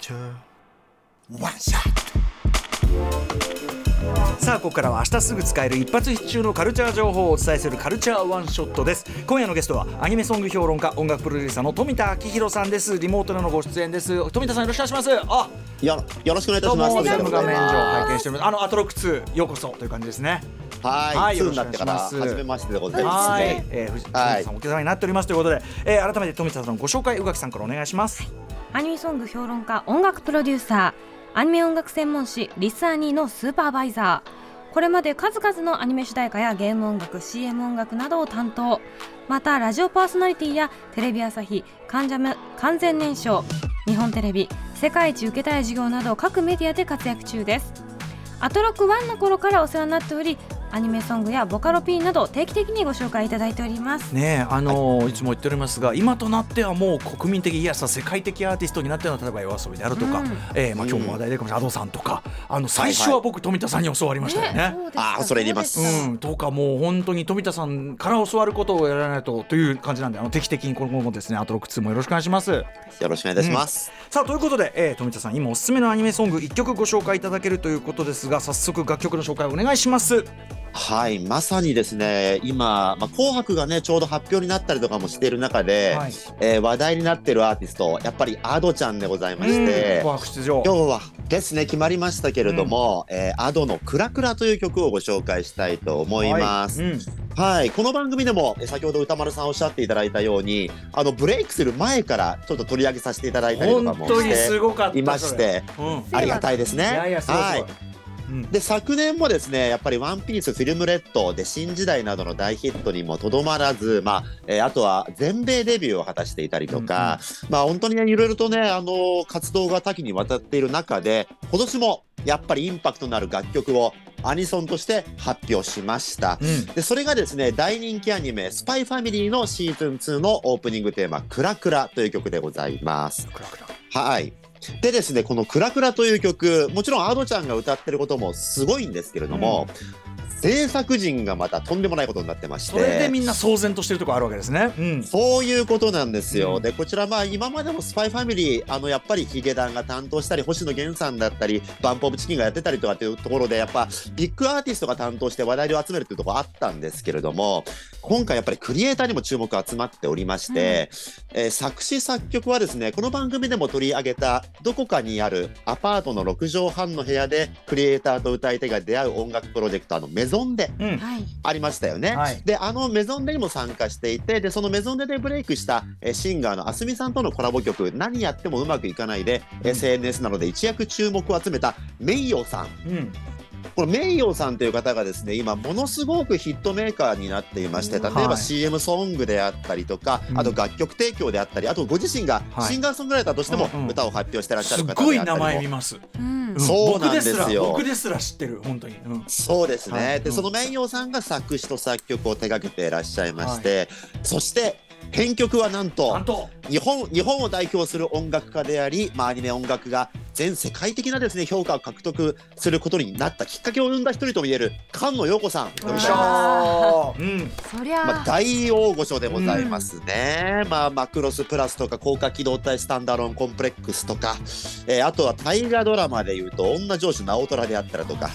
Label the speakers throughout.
Speaker 1: culture. One shot. さあここからは明日すぐ使える一発必中のカルチャー情報をお伝えするカルチャーワンショットです。今夜のゲストはアニメソング評論家音楽プロデューサーの富田明宏さんです。リモートでのご出演です。富田さんよろしくお願いします。あ
Speaker 2: よよろしくお願いいた
Speaker 1: どう
Speaker 2: します
Speaker 1: もズーム画面上
Speaker 2: は
Speaker 1: 拝見しております。あのアトロク2ようこそという感じですね。はい
Speaker 2: い、ツーになってから
Speaker 1: よろしくお願いします。
Speaker 2: 初めましてでございます。
Speaker 1: はい。
Speaker 2: ね。、
Speaker 1: えー、藤
Speaker 2: はい。
Speaker 1: 藤田さんお客様になっておりますということで、えー、改めて富田さんのご紹介宇垣さんからお願いします
Speaker 3: アニメソング評論家音楽プロデューサーアニメ音楽専門誌リスアニーのスーパーバイザー。これまで数々のアニメ主題歌やゲーム音楽 CM 音楽などを担当。またラジオパーソナリティやテレビ朝日完全完全燃焼日本テレビ世界一受けたい事業など各メディアで活躍中です。アトロック1の頃からお世話になっておりアニメソングやボカロ P など定期的にご紹介いただいております
Speaker 1: ねえあのーいつも言っておりますが今となってはもう国民的いやさ世界的アーティストになってるのは例えば夜遊びであるとか、
Speaker 3: うん
Speaker 1: えーまあ、今日も話題でかもしれない、Ado さんとかあの最初は僕富田さんに教わりましたよね。
Speaker 3: そうですか
Speaker 2: あーそれ入れます
Speaker 3: そう
Speaker 1: ん、とかもう本当に富田さんから教わることをやらないとという感じなんであの定期的に今後もですねアトロック2もよろしくお願いします。
Speaker 2: よろしくお願いいたします。
Speaker 1: さあということで、えー、富田さん今おすすめのアニメソング1曲ご紹介いただけるということですが早速楽曲の紹介をお願いします。
Speaker 2: はい、まさにですね、今、まあ、紅白がね、ちょうど発表になったりとかもしている中で、
Speaker 1: はい、
Speaker 2: えー話題になっているアーティスト、やっぱり Ado ちゃんでございまして、今日はですね、決まりましたけれども、えー、Ado のクラクラという曲をご紹介したいと思います。
Speaker 1: はいうん。
Speaker 2: はい、この番組でもえ先ほど歌丸さんおっしゃっていただいたようにあのブレイクする前からちょっと取り上げさせていただいたりとかもして
Speaker 1: すごかった
Speaker 2: いましてありがたいですね。
Speaker 1: いやいやすごいすごい、
Speaker 2: はい
Speaker 1: うん。
Speaker 2: で昨年もですねやっぱり「ワンピースフィルムレッドで「新時代」などの大ヒットにもとどまらず、まあえーあとは全米デビューを果たしていたりとか、まあ本当にねいろいろとねあの活動が多岐にわたっている中で今年もやっぱりインパクトのある楽曲をアニソンとして発表しました。
Speaker 1: うん。
Speaker 2: でそれがですね大人気アニメ「スパイファミリーのシーズン2のオープニングテーマ「クラクラ」という曲でございます。
Speaker 1: クラクラ。
Speaker 2: はいでですねこの「クラクラ」という曲もちろんアドちゃんが歌ってることもすごいんですけれども、制作陣がまたとんでもないことになってまして
Speaker 1: それでみんな騒然としてるとこあるわけですね。うん。
Speaker 2: そういうことなんですよ。
Speaker 1: うん
Speaker 2: で、こちら、まあ、今までもスパイファミリー、あの、やっぱりヒゲダンが担当したり、星野源さんだったり、バンプオブチキンがやってたりとかっていうところで、やっぱ、ビッグアーティストが担当して話題を集めるっていうところあったんですけれども、今回やっぱりクリエイターにも注目集まっておりまして、えー作詞作曲はですね、この番組でも取り上げた、どこかにあるアパートの6畳半の部屋で、クリエイターと歌い手が出会う音楽プロジェクト、あの、メゾンで
Speaker 1: うん。
Speaker 3: はい
Speaker 2: ありましたよね。
Speaker 1: はい
Speaker 2: で、あのメゾンデにも参加していて、で、そのメゾンデでブレイクしたえーシンガーのあすみさんとのコラボ曲、何やってもうまくいかないで、
Speaker 1: うん
Speaker 2: SNS などで一躍注目を集めたメイヨーさん。
Speaker 1: うん。
Speaker 2: このメイヨーさんという方がですね、今ものすごくヒットメーカーになっていまして、例えば
Speaker 1: はい
Speaker 2: CM ソングであったりとか、
Speaker 1: うん
Speaker 2: あと楽曲提供であったり、あとご自身が
Speaker 1: はい
Speaker 2: シンガーソングライターとしても歌を発表してらっしゃ
Speaker 1: す
Speaker 2: る方
Speaker 1: ごい名
Speaker 2: であったりも
Speaker 1: 前見ます。
Speaker 3: うん
Speaker 1: ん
Speaker 2: そうなんですよ
Speaker 1: 僕ですら知ってる本当に。うん。
Speaker 2: そうですね、
Speaker 1: はいうん
Speaker 2: でそのメイヨーさんが作詞と作曲を手掛けていらっしゃいまして、そして編曲はなんと
Speaker 1: なんと。
Speaker 2: 日本日本を代表する音楽家であり、まあ、アニメ音楽が全世界的なですね評価を獲得することになったきっかけを生んだ一人ともいえる菅野陽子さん。でございます。
Speaker 3: あ
Speaker 1: う？ん。
Speaker 3: そりゃ
Speaker 2: まあ、大大御所でございますね、まあ、マクロスプラスとか高架機動隊スタンダーロンコンプレックスとか、えーあとは大河ドラマでいうと女上司直虎であったりとか。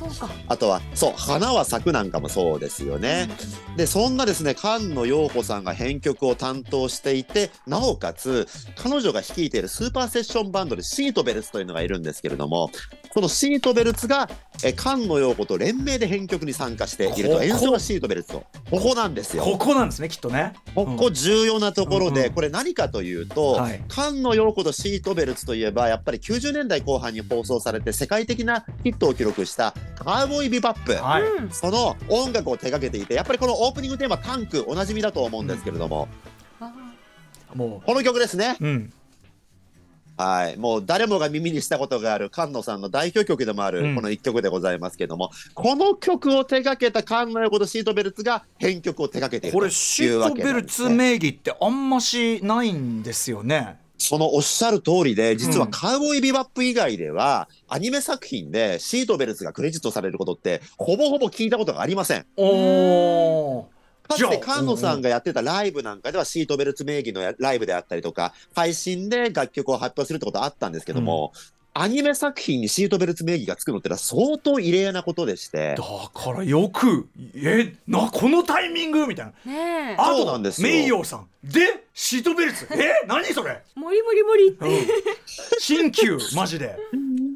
Speaker 2: あとはそう花は咲くなんかもそうですよね。でそんなですね菅野陽子さんが編曲を担当していてなおかつ彼女が率いているスーパーセッションバンドでシートベルツというのがいるんですけれどもこのシートベルツがえ菅野陽子と連名で編曲に参加している
Speaker 1: ことこ
Speaker 2: 演奏がシートベルツとここなんですよ。
Speaker 1: ここなんですねきっとね。
Speaker 2: ここ重要なところで、
Speaker 1: うんうん
Speaker 2: これ何かというと、
Speaker 1: はい
Speaker 2: 菅野陽子とシートベルツといえばやっぱり90年代後半に放送されて世界的なヒットを記録したカウボーイビバップ。
Speaker 1: はい。
Speaker 3: うん
Speaker 2: その音楽を手掛けていてやっぱりこのオープニングテーマ「タンク」おなじみだと思うんですけれども、
Speaker 3: あ
Speaker 1: も
Speaker 2: この曲ですね
Speaker 1: う。うん。
Speaker 2: はいもう誰もが耳にしたことがある菅野さんの代表曲でもある
Speaker 1: うん
Speaker 2: この一曲でございますけれども、この曲を手掛けた菅野陽子とシートベルツが編曲を手掛けている
Speaker 1: ことれシ
Speaker 2: いうわ
Speaker 1: ートベルツ名義ってあんましないんですよね。
Speaker 2: そのおっしゃる通りで、実は
Speaker 1: うん
Speaker 2: カウボーイビバップ以外では、アニメ作品でシートベルツがクレジットされることって、ほぼほぼ聞いたことがありません。
Speaker 1: おお。
Speaker 2: かつて菅野さんがやってたライブなんかでは、シートベルツ名義のやライブであったりとか、配信で楽曲を発表するってことはあったんですけども、アニメ作品にシートベルツ名義がつくのってのは相当異例なことでして。
Speaker 1: だからよくえなこのタイミングみたいな。
Speaker 3: ねえ。
Speaker 1: あ
Speaker 2: そうなんですよ。
Speaker 1: 名誉さん。でシートベルツえ何それ、
Speaker 3: もりもりもりって。
Speaker 1: うん、新旧マジで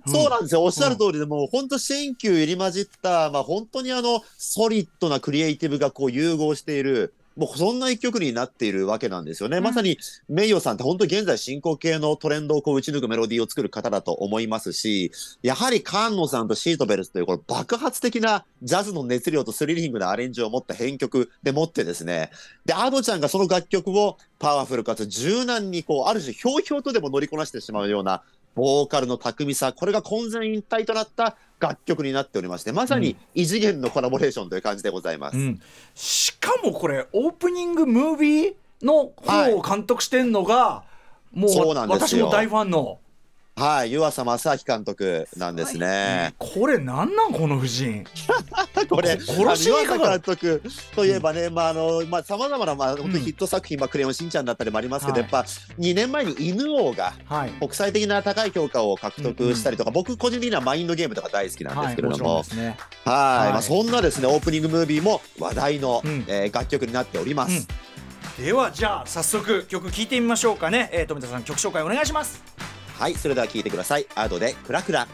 Speaker 2: そうなんですよ。おっしゃる通りで、もう本当新旧入り混じった、まあ本当にあの、ソリッドなクリエイティブがこう融合している、もうそんな一曲になっているわけなんですよね。
Speaker 3: うん
Speaker 2: まさに、名誉さんって本当現在進行形のトレンドをこう打ち抜くメロディーを作る方だと思いますし、やはり菅野さんとシートベルスというこの爆発的なジャズの熱量とスリリングなアレンジを持った編曲でもってですね、で、アドちゃんがその楽曲をパワフルかつ柔軟にこう、ある種ひょうひょうとでも乗りこなしてしまうようなボーカルの巧みさ、これが混然一体となった楽曲になっておりまして、まさに異次元のコラボレーションという感じでございます。
Speaker 1: うん、しかもこれオープニングムービーの方を監督してんのが、もう
Speaker 2: そうなんですよ。
Speaker 1: 私も大ファンの
Speaker 2: はい、湯浅正明監督なんですね。
Speaker 1: これなんなんこの夫人？
Speaker 2: これ、
Speaker 1: こ殺しにかか
Speaker 2: 監督といえばね、まああのまあさまざまなまあ本当にヒット作品、まあクレヨンしんちゃんだったりもありますけど、
Speaker 1: はい
Speaker 2: やっぱ2年前に犬王が
Speaker 1: はい。
Speaker 2: 国際的な高い評価を獲得したりとか、僕個人的にはマインドゲームとか大好きなんですけれども、
Speaker 1: はい
Speaker 2: まあそんなですねオープニングムービーも話題の、
Speaker 1: うん。
Speaker 2: えー楽曲になっております。
Speaker 1: ではじゃあ早速曲聴いてみましょうかね、えー、富田さん曲紹介お願いします
Speaker 2: はい、それでは聞いてください。アドでクラクラ。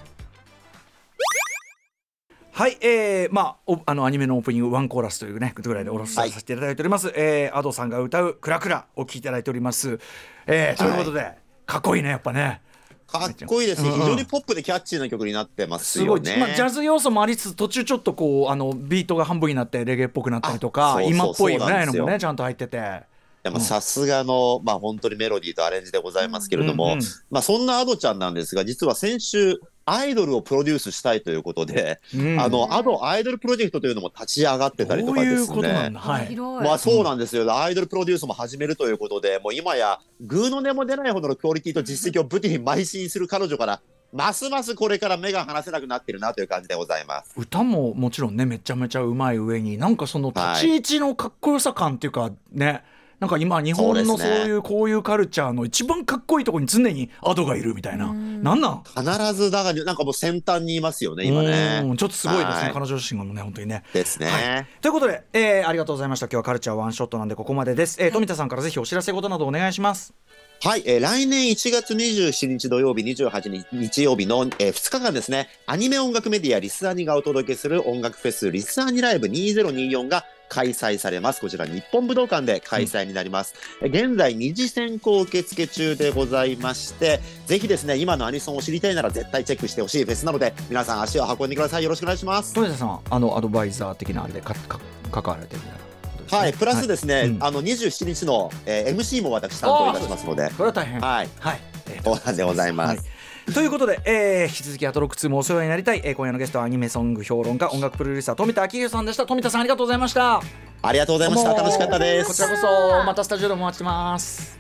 Speaker 1: はい、えー、まあおあのアニメのオープニングワンコーラスというねぐらいでおろさせていただいております、えー、アドさんが歌う「クラクラ」お聴きいただいております、えー、ということで、かっこいいねやっぱね。
Speaker 2: かっこいいです。し、
Speaker 1: うんうん。
Speaker 2: 非常にポップでキャッチーな曲になってます
Speaker 1: すごい、
Speaker 2: よね。
Speaker 1: まあ、ジャズ要素もありつつ途中ちょっとこうあのビートが半分になってレゲエっぽくなったりと
Speaker 2: あ
Speaker 1: か今っぽいよね
Speaker 2: そうなんですよ。
Speaker 1: のもねちゃんと入ってて
Speaker 2: でもさすがの、まあ本当にメロディーとアレンジでございますけれども、
Speaker 1: うんうん
Speaker 2: まあそんなアドちゃんなんですが、実は先週、アイドルをプロデュースしたいということで、
Speaker 1: うん。
Speaker 2: あの、アドアイドルプロジェクトというのも立ち上がってたりとかですね。
Speaker 1: だ。はい。
Speaker 2: まあそうなんですよ。アイドルプロデュースも始めるということで、もう今や、グーの音も出ないほどのクオリティと実績を武器に邁進する彼女から、ますますこれから目が離せなくなってるなという感じでございます。
Speaker 1: 歌ももちろんねめちゃめちゃうまい上になんかその立ち位置のかっこよさ感っていうかね、なんか今日本のそういうこういうカルチャーの一番かっこいいところに常にアドがいるみたいな。
Speaker 3: うん。
Speaker 1: なんなん？
Speaker 2: 必ずだが、なんかもう先端にいますよね、今
Speaker 1: う
Speaker 2: ね。
Speaker 1: んちょっとすごいですね
Speaker 2: はい。
Speaker 1: 彼女自身がもね本当にね。
Speaker 2: ですね。
Speaker 1: はい。ということで、えーありがとうございました。今日はカルチャーワンショットなんでここまでです、えー富田さんからぜひお知らせ事などお願いします。
Speaker 2: はい、えー来年1月27日土曜日、28日日曜日の、え2日間ですね、アニメ音楽メディアリスアニがお届けする音楽フェスリスアニライブ2024が開催されます。こちら日本武道館で開催になります。え現在二次選考受付中でございまして、ぜひですね、今のアニソンを知りたいなら絶対チェックしてほしいフェスなので、皆さん足を運んでください。よろしくお願いします。
Speaker 1: 富田さんはあのアドバイザー的なあれでかか関わられてるみたいなことですね
Speaker 2: はい、プラスですね、
Speaker 1: うん。
Speaker 2: あの27日の、えー MC も私担当いたしますので、
Speaker 1: これは大変。
Speaker 2: はい、
Speaker 1: はい、えー
Speaker 2: そうなんでございます。
Speaker 1: はいということで、えー引き続きアトロック2もお世話になりたい、えー今夜のゲストはアニメソング評論家音楽プロデューサー富田明宏さんでした富田さんありがとうございました
Speaker 2: ありがとうございました。楽しかったです。
Speaker 1: こちらこそまたスタジオでもお待ちしてます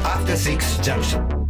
Speaker 4: After Six Junction.